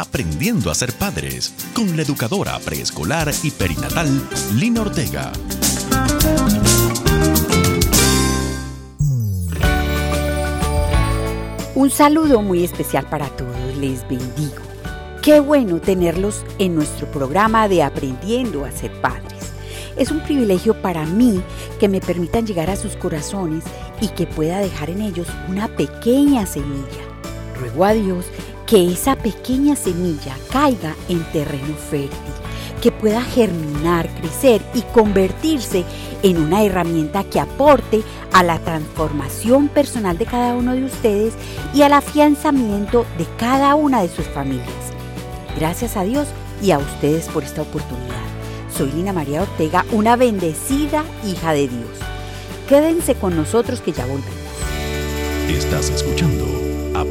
Aprendiendo a ser padres con la educadora preescolar y perinatal Lina Ortega. Un saludo muy especial para todos, les bendigo. Qué bueno tenerlos en nuestro programa de Aprendiendo a ser padres. Es un privilegio para mí que me permitan llegar a sus corazones y que pueda dejar en ellos una pequeña semilla. Ruego a Dios que esa pequeña semilla caiga en terreno fértil, que pueda germinar, crecer y convertirse en una herramienta que aporte a la transformación personal de cada uno de ustedes y al afianzamiento de cada una de sus familias. Gracias a Dios y a ustedes por esta oportunidad. Soy Lina María Ortega, una bendecida hija de Dios. Quédense con nosotros que ya volvemos. Estás escuchando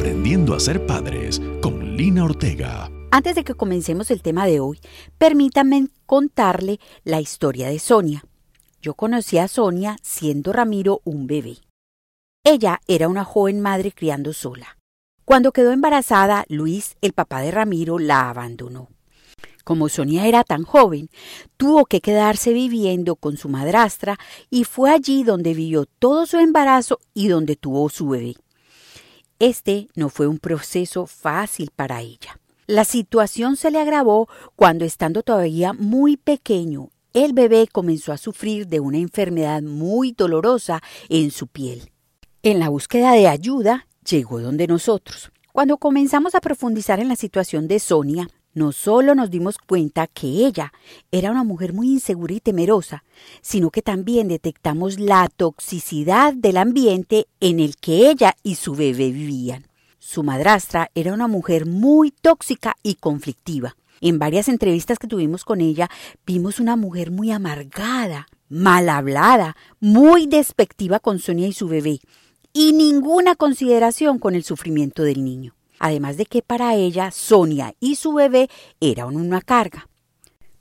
Aprendiendo a ser padres con Lina Ortega. Antes de que comencemos el tema de hoy, permítanme contarle la historia de Sonia. Yo conocí a Sonia siendo Ramiro un bebé. Ella era una joven madre criando sola. Cuando quedó embarazada, Luis, el papá de Ramiro, la abandonó. Como Sonia era tan joven, tuvo que quedarse viviendo con su madrastra y fue allí donde vivió todo su embarazo y donde tuvo su bebé. Este no fue un proceso fácil para ella. La situación se le agravó cuando, estando todavía muy pequeño, el bebé comenzó a sufrir de una enfermedad muy dolorosa en su piel. En la búsqueda de ayuda, llegó donde nosotros. Cuando comenzamos a profundizar en la situación de Sonia, no solo nos dimos cuenta que ella era una mujer muy insegura y temerosa, sino que también detectamos la toxicidad del ambiente en el que ella y su bebé vivían. Su madrastra era una mujer muy tóxica y conflictiva. En varias entrevistas que tuvimos con ella vimos una mujer muy amargada, mal hablada, muy despectiva con Sonia y su bebé, y ninguna consideración con el sufrimiento del niño además de que para ella Sonia y su bebé eran una carga.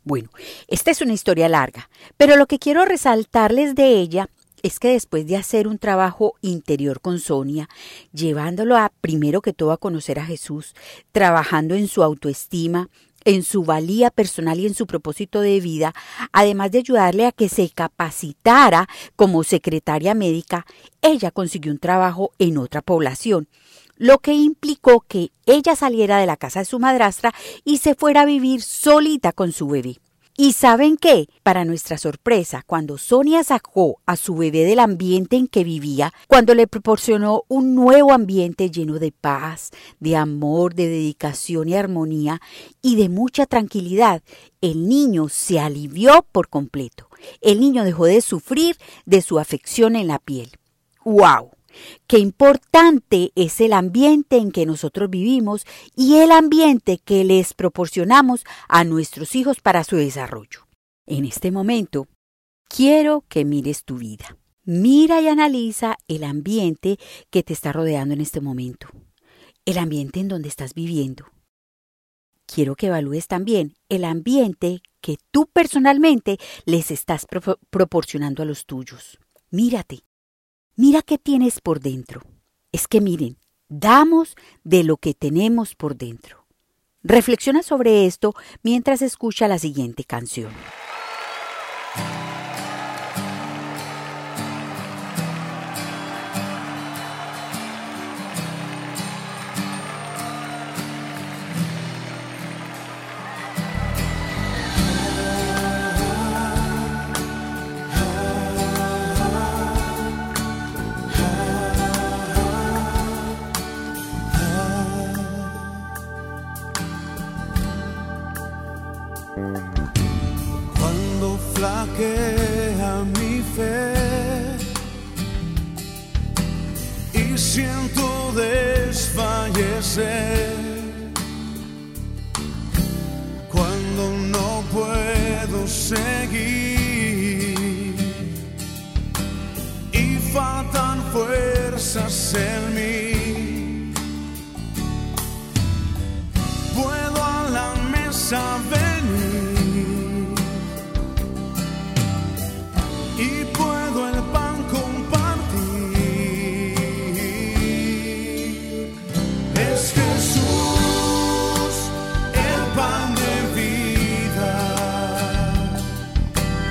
Bueno, esta es una historia larga, pero lo que quiero resaltarles de ella es que después de hacer un trabajo interior con Sonia, llevándolo a primero que todo a conocer a Jesús, trabajando en su autoestima, en su valía personal y en su propósito de vida, además de ayudarle a que se capacitara como secretaria médica, ella consiguió un trabajo en otra población lo que implicó que ella saliera de la casa de su madrastra y se fuera a vivir solita con su bebé. ¿Y saben qué? Para nuestra sorpresa, cuando Sonia sacó a su bebé del ambiente en que vivía, cuando le proporcionó un nuevo ambiente lleno de paz, de amor, de dedicación y armonía y de mucha tranquilidad, el niño se alivió por completo. El niño dejó de sufrir de su afección en la piel. ¡Wow! Qué importante es el ambiente en que nosotros vivimos y el ambiente que les proporcionamos a nuestros hijos para su desarrollo. En este momento, quiero que mires tu vida. Mira y analiza el ambiente que te está rodeando en este momento, el ambiente en donde estás viviendo. Quiero que evalúes también el ambiente que tú personalmente les estás proporcionando a los tuyos. Mírate, Mira qué tienes por dentro. Es que miren, damos de lo que tenemos por dentro. Reflexiona sobre esto mientras escucha la siguiente canción. A mi fe y siento desfallecer cuando no puedo seguir y faltan fuerzas en mí. Puedo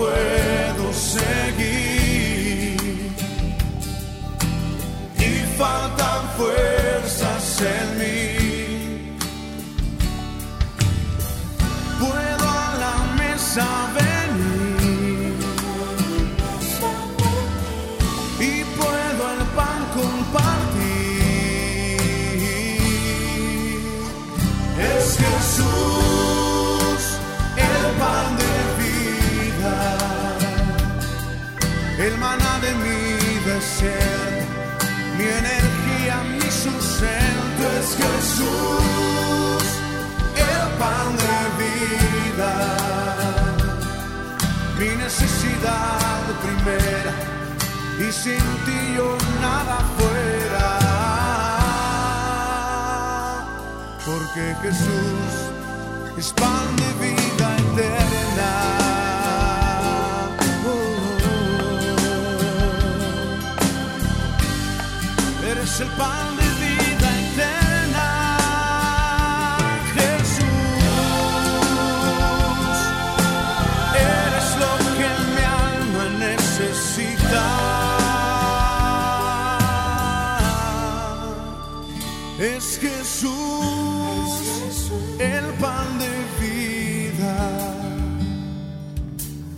No primera y sin ti yo nada fuera. Porque Jesús es pan de vida eterna. Oh, Eres el pan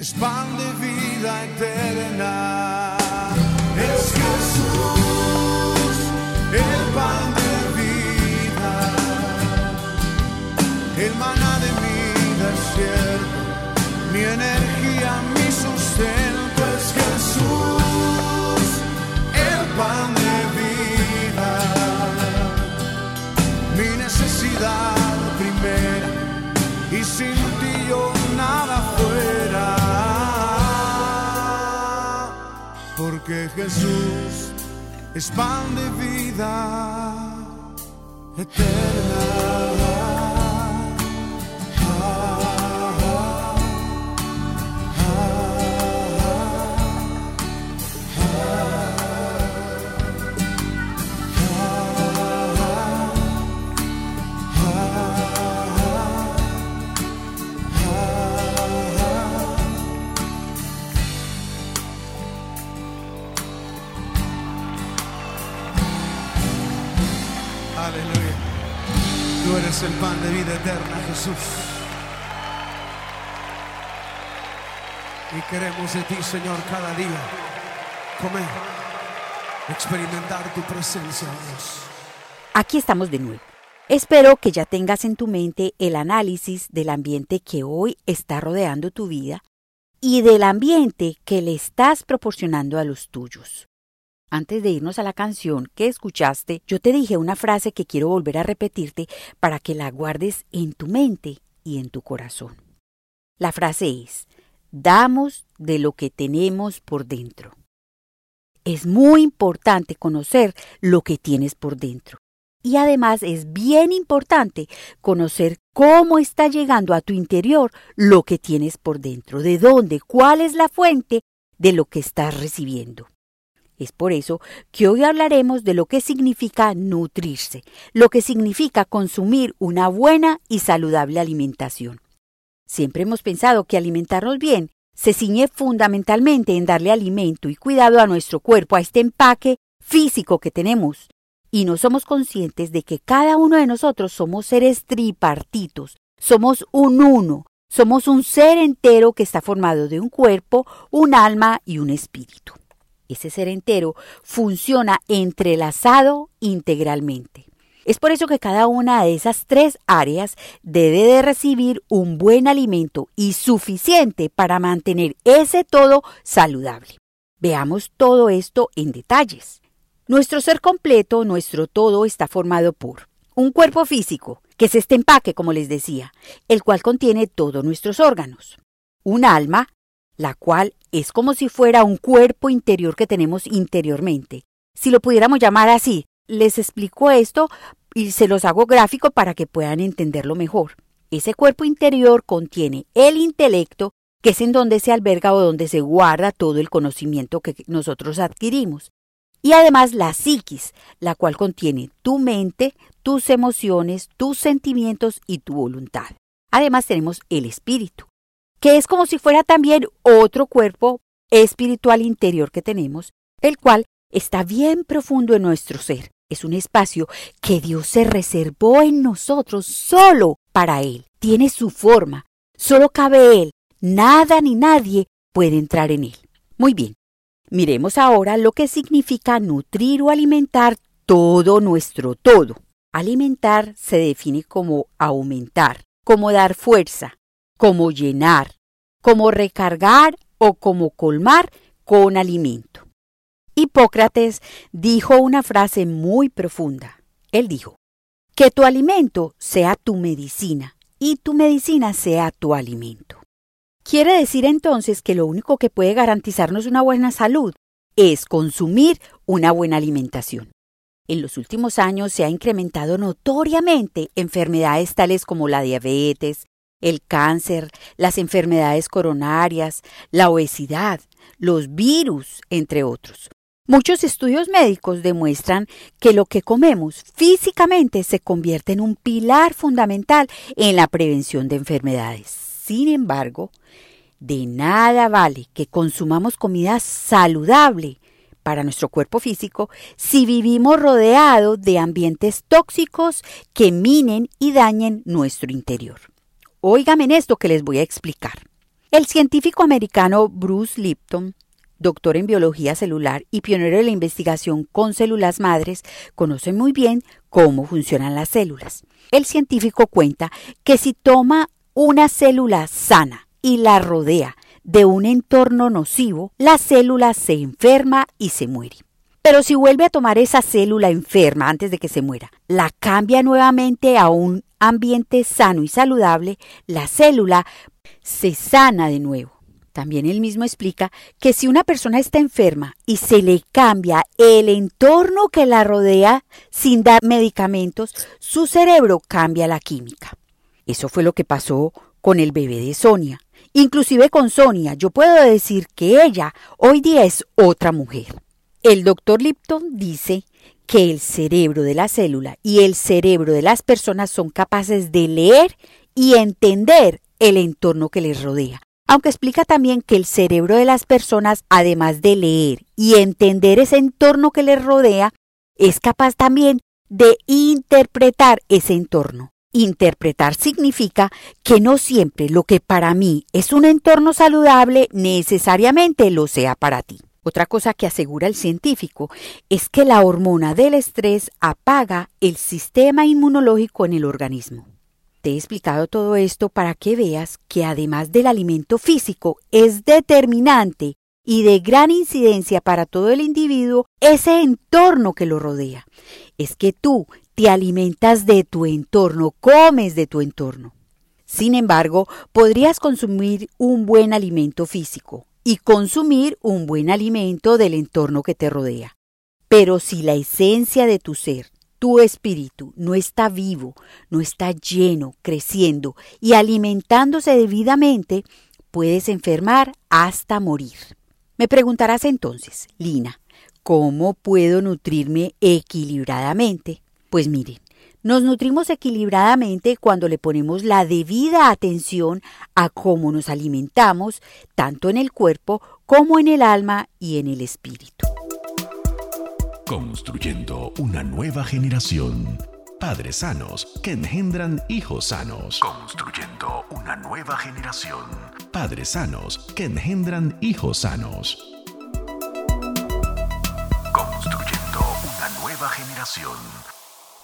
es pan de vida eterna. Es Jesús el pan de vida, el maná de mi desierto mi energía, mi sustento es Jesús, el pan de vida, mi necesidad primera, y sin porque Jesús es pan de vida eterna. El pan de vida eterna, Jesús. Y queremos de ti, Señor, cada día comer, experimentar tu presencia, Dios. Aquí estamos de nuevo. Espero que ya tengas en tu mente el análisis del ambiente que hoy está rodeando tu vida y del ambiente que le estás proporcionando a los tuyos. Antes de irnos a la canción que escuchaste, yo te dije una frase que quiero volver a repetirte para que la guardes en tu mente y en tu corazón. La frase es, damos de lo que tenemos por dentro. Es muy importante conocer lo que tienes por dentro. Y además es bien importante conocer cómo está llegando a tu interior lo que tienes por dentro, de dónde, cuál es la fuente de lo que estás recibiendo. Es por eso que hoy hablaremos de lo que significa nutrirse, lo que significa consumir una buena y saludable alimentación. Siempre hemos pensado que alimentarnos bien se ciñe fundamentalmente en darle alimento y cuidado a nuestro cuerpo, a este empaque físico que tenemos. Y no somos conscientes de que cada uno de nosotros somos seres tripartitos, somos un uno, somos un ser entero que está formado de un cuerpo, un alma y un espíritu. Ese ser entero funciona entrelazado integralmente. Es por eso que cada una de esas tres áreas debe de recibir un buen alimento y suficiente para mantener ese todo saludable. Veamos todo esto en detalles. Nuestro ser completo, nuestro todo, está formado por un cuerpo físico, que es este empaque, como les decía, el cual contiene todos nuestros órganos. Un alma, la cual es como si fuera un cuerpo interior que tenemos interiormente. Si lo pudiéramos llamar así, les explico esto y se los hago gráfico para que puedan entenderlo mejor. Ese cuerpo interior contiene el intelecto, que es en donde se alberga o donde se guarda todo el conocimiento que nosotros adquirimos. Y además la psiquis, la cual contiene tu mente, tus emociones, tus sentimientos y tu voluntad. Además tenemos el espíritu, que es como si fuera también otro cuerpo espiritual interior que tenemos, el cual está bien profundo en nuestro ser. Es un espacio que Dios se reservó en nosotros solo para Él. Tiene su forma. Solo cabe Él. Nada ni nadie puede entrar en Él. Muy bien. Miremos ahora lo que significa nutrir o alimentar todo nuestro todo. Alimentar se define como aumentar, como dar fuerza, como llenar, como recargar o como colmar con alimento. Hipócrates dijo una frase muy profunda. Él dijo, que tu alimento sea tu medicina y tu medicina sea tu alimento. Quiere decir entonces que lo único que puede garantizarnos una buena salud es consumir una buena alimentación. En los últimos años se ha incrementado notoriamente enfermedades tales como la diabetes, el cáncer, las enfermedades coronarias, la obesidad, los virus, entre otros. Muchos estudios médicos demuestran que lo que comemos físicamente se convierte en un pilar fundamental en la prevención de enfermedades. Sin embargo, de nada vale que consumamos comida saludable para nuestro cuerpo físico si vivimos rodeados de ambientes tóxicos que minen y dañen nuestro interior. Óigame en esto que les voy a explicar. El científico americano Bruce Lipton doctor en biología celular y pionero de la investigación con células madres, conoce muy bien cómo funcionan las células. El científico cuenta que si toma una célula sana y la rodea de un entorno nocivo, la célula se enferma y se muere. Pero si vuelve a tomar esa célula enferma antes de que se muera, la cambia nuevamente a un ambiente sano y saludable, la célula se sana de nuevo. También él mismo explica que si una persona está enferma y se le cambia el entorno que la rodea sin dar medicamentos, su cerebro cambia la química. Eso fue lo que pasó con el bebé de Sonia. Inclusive con Sonia, yo puedo decir que ella hoy día es otra mujer. El doctor Lipton dice que el cerebro de la célula y el cerebro de las personas son capaces de leer y entender el entorno que les rodea aunque explica también que el cerebro de las personas, además de leer y entender ese entorno que les rodea, es capaz también de interpretar ese entorno. Interpretar significa que no siempre lo que para mí es un entorno saludable necesariamente lo sea para ti. Otra cosa que asegura el científico es que la hormona del estrés apaga el sistema inmunológico en el organismo. Te he explicado todo esto para que veas que además del alimento físico es determinante y de gran incidencia para todo el individuo ese entorno que lo rodea. Es que tú te alimentas de tu entorno, comes de tu entorno. Sin embargo, podrías consumir un buen alimento físico y consumir un buen alimento del entorno que te rodea. Pero si la esencia de tu ser tu espíritu no está vivo, no está lleno, creciendo y alimentándose debidamente, puedes enfermar hasta morir. Me preguntarás entonces, Lina, ¿Cómo puedo nutrirme equilibradamente? Pues miren, nos nutrimos equilibradamente cuando le ponemos la debida atención a cómo nos alimentamos, tanto en el cuerpo como en el alma y en el espíritu. Construyendo una nueva generación. Padres sanos que engendran hijos sanos. Construyendo una nueva generación. Padres sanos que engendran hijos sanos. Construyendo una nueva generación.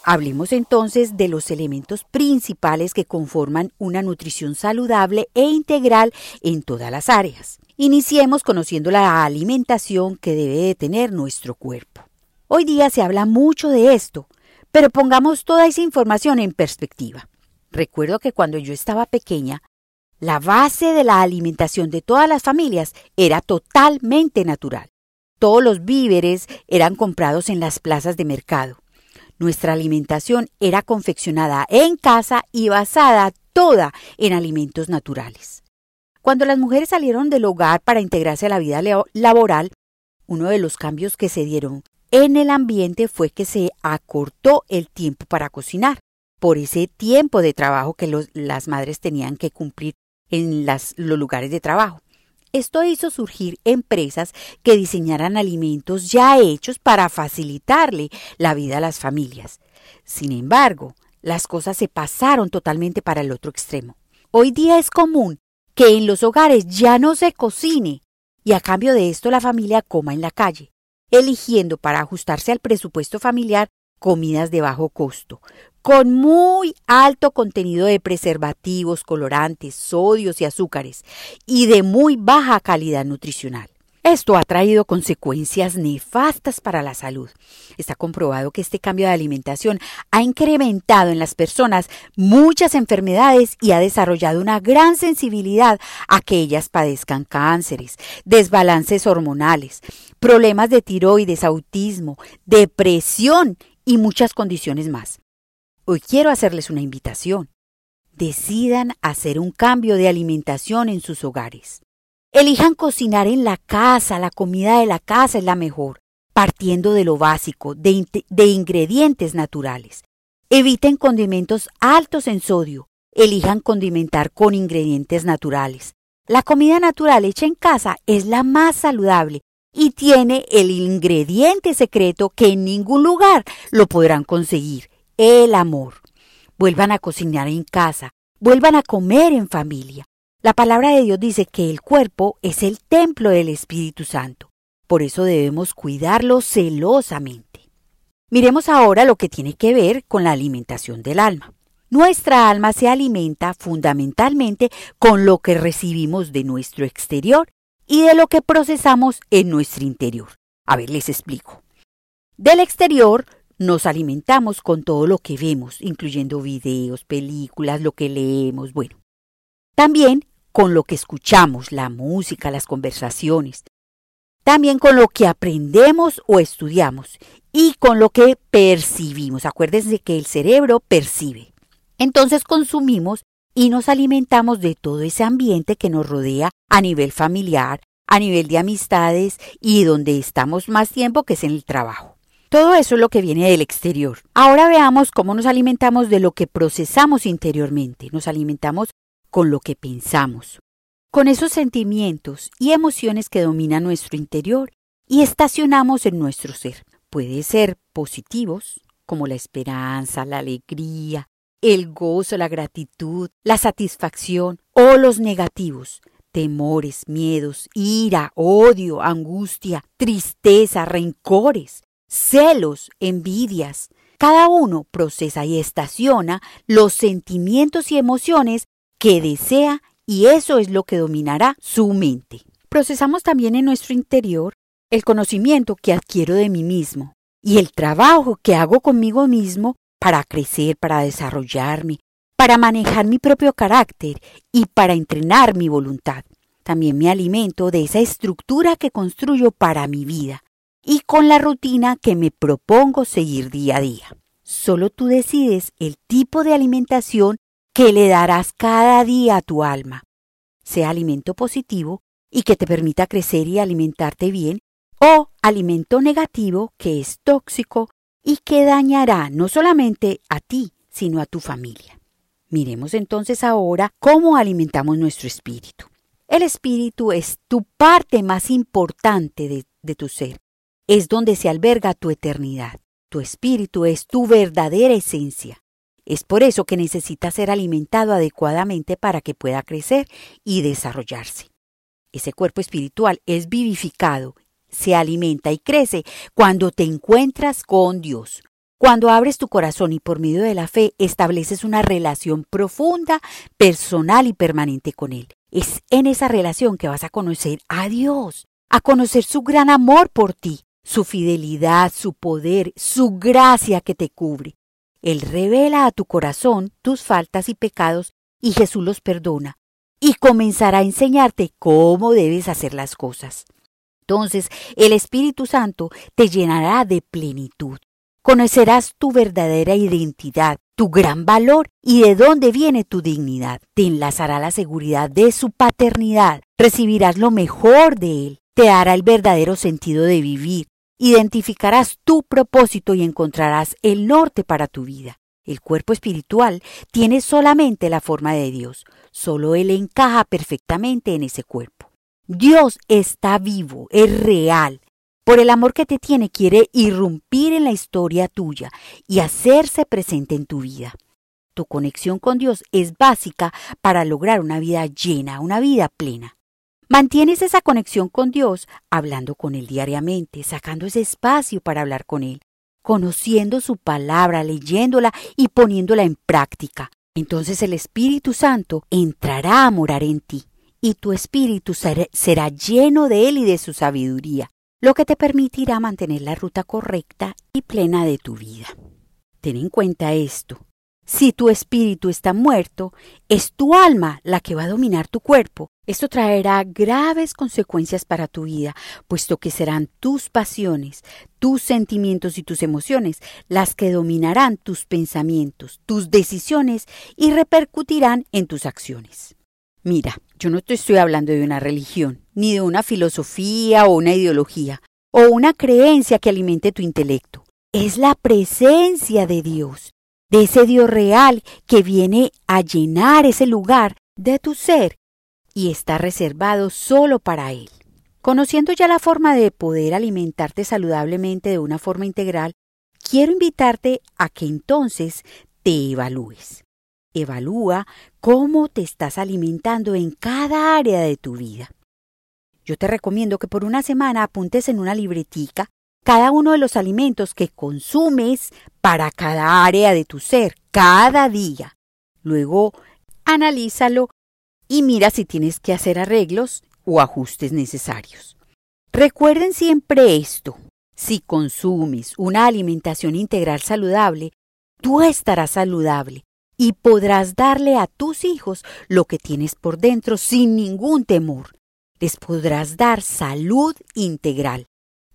Hablemos entonces de los elementos principales que conforman una nutrición saludable e integral en todas las áreas. Iniciemos conociendo la alimentación que debe de tener nuestro cuerpo. Hoy día se habla mucho de esto, pero pongamos toda esa información en perspectiva. Recuerdo que cuando yo estaba pequeña, la base de la alimentación de todas las familias era totalmente natural. Todos los víveres eran comprados en las plazas de mercado. Nuestra alimentación era confeccionada en casa y basada toda en alimentos naturales. Cuando las mujeres salieron del hogar para integrarse a la vida laboral, uno de los cambios que se dieron en el ambiente fue que se acortó el tiempo para cocinar, por ese tiempo de trabajo que las madres tenían que cumplir en los lugares de trabajo. Esto hizo surgir empresas que diseñaran alimentos ya hechos para facilitarle la vida a las familias. Sin embargo, las cosas se pasaron totalmente para el otro extremo. Hoy día es común que en los hogares ya no se cocine y a cambio de esto la familia coma en la calle, eligiendo para ajustarse al presupuesto familiar comidas de bajo costo, con muy alto contenido de preservativos, colorantes, sodios y azúcares, y de muy baja calidad nutricional. Esto ha traído consecuencias nefastas para la salud. Está comprobado que este cambio de alimentación ha incrementado en las personas muchas enfermedades y ha desarrollado una gran sensibilidad a que ellas padezcan cánceres, desbalances hormonales, problemas de tiroides, autismo, depresión y muchas condiciones más. Hoy quiero hacerles una invitación. Decidan hacer un cambio de alimentación en sus hogares. Elijan cocinar en la casa, la comida de la casa es la mejor, partiendo de lo básico, de, de ingredientes naturales. Eviten condimentos altos en sodio, elijan condimentar con ingredientes naturales. La comida natural hecha en casa es la más saludable y tiene el ingrediente secreto que en ningún lugar lo podrán conseguir, el amor. Vuelvan a cocinar en casa, vuelvan a comer en familia. La palabra de Dios dice que el cuerpo es el templo del Espíritu Santo. Por eso debemos cuidarlo celosamente. Miremos ahora lo que tiene que ver con la alimentación del alma. Nuestra alma se alimenta fundamentalmente con lo que recibimos de nuestro exterior y de lo que procesamos en nuestro interior. A ver, les explico. Del exterior nos alimentamos con todo lo que vemos, incluyendo videos, películas, lo que leemos, bueno. También con lo que escuchamos, la música, las conversaciones, también con lo que aprendemos o estudiamos y con lo que percibimos. Acuérdense que el cerebro percibe. Entonces consumimos y nos alimentamos de todo ese ambiente que nos rodea a nivel familiar, a nivel de amistades y donde estamos más tiempo que es en el trabajo. Todo eso es lo que viene del exterior. Ahora veamos cómo nos alimentamos de lo que procesamos interiormente. Nos alimentamos con lo que pensamos, con esos sentimientos y emociones que dominan nuestro interior y estacionamos en nuestro ser. Puede ser positivos, como la esperanza, la alegría, el gozo, la gratitud, la satisfacción, o los negativos, temores, miedos, ira, odio, angustia, tristeza, rencores, celos, envidias. Cada uno procesa y estaciona los sentimientos y emociones que desea y eso es lo que dominará su mente. Procesamos también en nuestro interior el conocimiento que adquiero de mí mismo y el trabajo que hago conmigo mismo para crecer, para desarrollarme, para manejar mi propio carácter y para entrenar mi voluntad. También me alimento de esa estructura que construyo para mi vida y con la rutina que me propongo seguir día a día. Solo tú decides el tipo de alimentación que le darás cada día a tu alma, sea alimento positivo y que te permita crecer y alimentarte bien, o alimento negativo que es tóxico y que dañará no solamente a ti, sino a tu familia. Miremos entonces ahora cómo alimentamos nuestro espíritu. El espíritu es tu parte más importante de, tu ser. Es donde se alberga tu eternidad. Tu espíritu es tu verdadera esencia. Es por eso que necesita ser alimentado adecuadamente para que pueda crecer y desarrollarse. Ese cuerpo espiritual es vivificado, se alimenta y crece cuando te encuentras con Dios. Cuando abres tu corazón y por medio de la fe estableces una relación profunda, personal y permanente con Él. Es en esa relación que vas a conocer a Dios, a conocer su gran amor por ti, su fidelidad, su poder, su gracia que te cubre. Él revela a tu corazón tus faltas y pecados y Jesús los perdona y comenzará a enseñarte cómo debes hacer las cosas. Entonces el Espíritu Santo te llenará de plenitud. Conocerás tu verdadera identidad, tu gran valor y de dónde viene tu dignidad. Te enlazará la seguridad de su paternidad. Recibirás lo mejor de él. Te dará el verdadero sentido de vivir Identificarás tu propósito y encontrarás el norte para tu vida. El cuerpo espiritual tiene solamente la forma de Dios, solo Él encaja perfectamente en ese cuerpo. Dios está vivo, es real. Por el amor que te tiene quiere irrumpir en la historia tuya y hacerse presente en tu vida. Tu conexión con Dios es básica para lograr una vida llena, una vida plena. Mantienes esa conexión con Dios hablando con Él diariamente, sacando ese espacio para hablar con Él, conociendo su palabra, leyéndola y poniéndola en práctica. Entonces el Espíritu Santo entrará a morar en ti y tu espíritu será lleno de Él y de su sabiduría, lo que te permitirá mantener la ruta correcta y plena de tu vida. Ten en cuenta esto. Si tu espíritu está muerto, es tu alma la que va a dominar tu cuerpo. Esto traerá graves consecuencias para tu vida, puesto que serán tus pasiones, tus sentimientos y tus emociones las que dominarán tus pensamientos, tus decisiones y repercutirán en tus acciones. Mira, yo no te estoy hablando de una religión, ni de una filosofía o una ideología, o una creencia que alimente tu intelecto. Es la presencia de Dios de ese Dios real que viene a llenar ese lugar de tu ser y está reservado solo para Él. Conociendo ya la forma de poder alimentarte saludablemente de una forma integral, quiero invitarte a que entonces te evalúes. Evalúa cómo te estás alimentando en cada área de tu vida. Yo te recomiendo que por una semana apuntes en una libretica cada uno de los alimentos que consumes para cada área de tu ser, cada día. Luego, analízalo y mira si tienes que hacer arreglos o ajustes necesarios. Recuerden siempre esto. Si consumes una alimentación integral saludable, tú estarás saludable y podrás darle a tus hijos lo que tienes por dentro sin ningún temor. Les podrás dar salud integral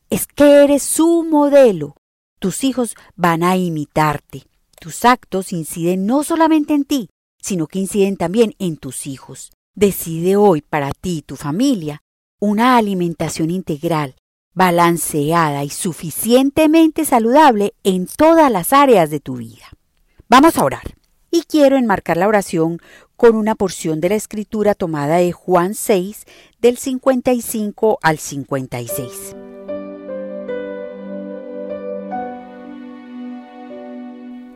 es que eres su modelo. Tus hijos van a imitarte. Tus actos inciden no solamente en ti, sino que inciden también en tus hijos. Decide hoy para ti y tu familia una alimentación integral, balanceada y suficientemente saludable en todas las áreas de tu vida. Vamos a orar. Y quiero enmarcar la oración con una porción de la escritura tomada de Juan 6, del 55 al 56.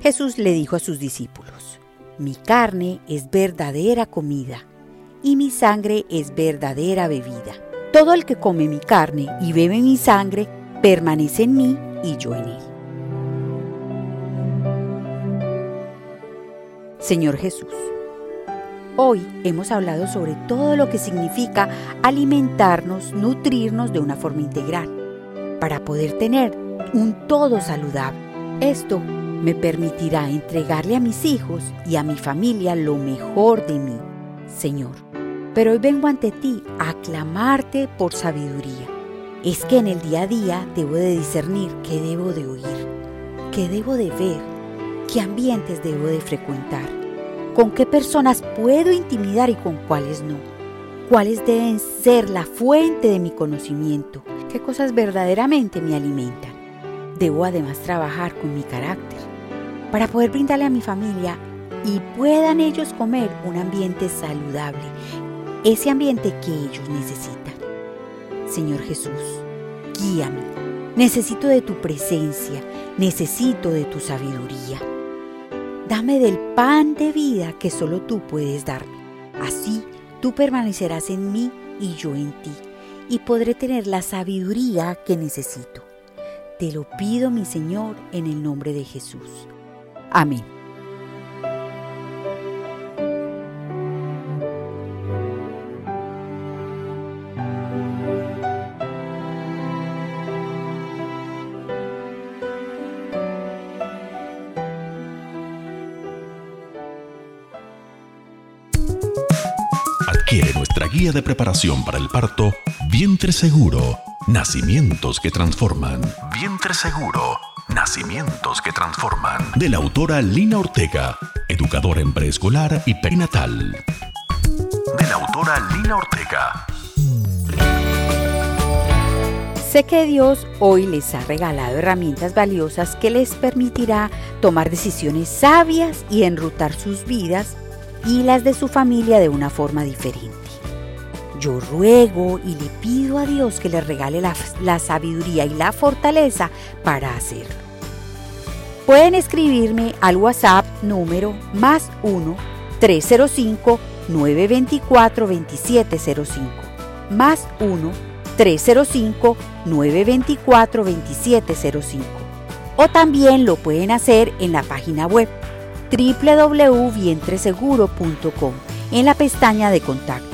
Jesús le dijo a sus discípulos, Mi carne es verdadera comida y mi sangre es verdadera bebida. Todo el que come mi carne y bebe mi sangre permanece en mí y yo en él. Señor Jesús, hoy hemos hablado sobre todo lo que significa alimentarnos, nutrirnos de una forma integral, para poder tener un todo saludable. Esto me permitirá entregarle a mis hijos y a mi familia lo mejor de mí, Señor. Pero hoy vengo ante ti a aclamarte por sabiduría. Es que en el día a día debo de discernir qué debo de oír, qué debo de ver, qué ambientes debo de frecuentar, con qué personas puedo intimidar y con cuáles no, cuáles deben ser la fuente de mi conocimiento, qué cosas verdaderamente me alimentan. Debo además trabajar con mi carácter para poder brindarle a mi familia y puedan ellos comer un ambiente saludable, ese ambiente que ellos necesitan. Señor Jesús, guíame. Necesito de tu presencia, necesito de tu sabiduría. Dame del pan de vida que solo tú puedes darme. Así tú permanecerás en mí y yo en ti, y podré tener la sabiduría que necesito. Te lo pido, mi Señor, en el nombre de Jesús. Amén. Adquiere nuestra guía de preparación para el parto Vientre Seguro. Nacimientos que transforman. Vientre Seguro. Nacimientos que transforman. De la autora Lina Ortega, educadora en preescolar y perinatal. De la autora Lina Ortega. Sé que Dios hoy les ha regalado herramientas valiosas que les permitirá tomar decisiones sabias y enrutar sus vidas y las de su familia de una forma diferente. Yo ruego y le pido a Dios que les regale la, la sabiduría y la fortaleza para hacerlo. Pueden escribirme al WhatsApp número más 1 305 924 2705 más 1 305 924 2705 o también lo pueden hacer en la página web www.vientreseguro.com en la pestaña de contacto.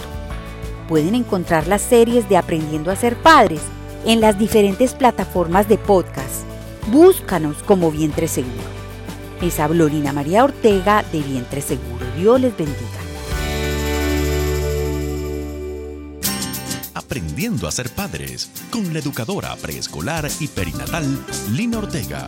Pueden encontrar las series de Aprendiendo a ser padres en las diferentes plataformas de podcast. Búscanos como Vientre Seguro. Habló Lina María Ortega de Vientre Seguro. Dios les bendiga. Aprendiendo a ser padres con la educadora preescolar y perinatal Lina Ortega.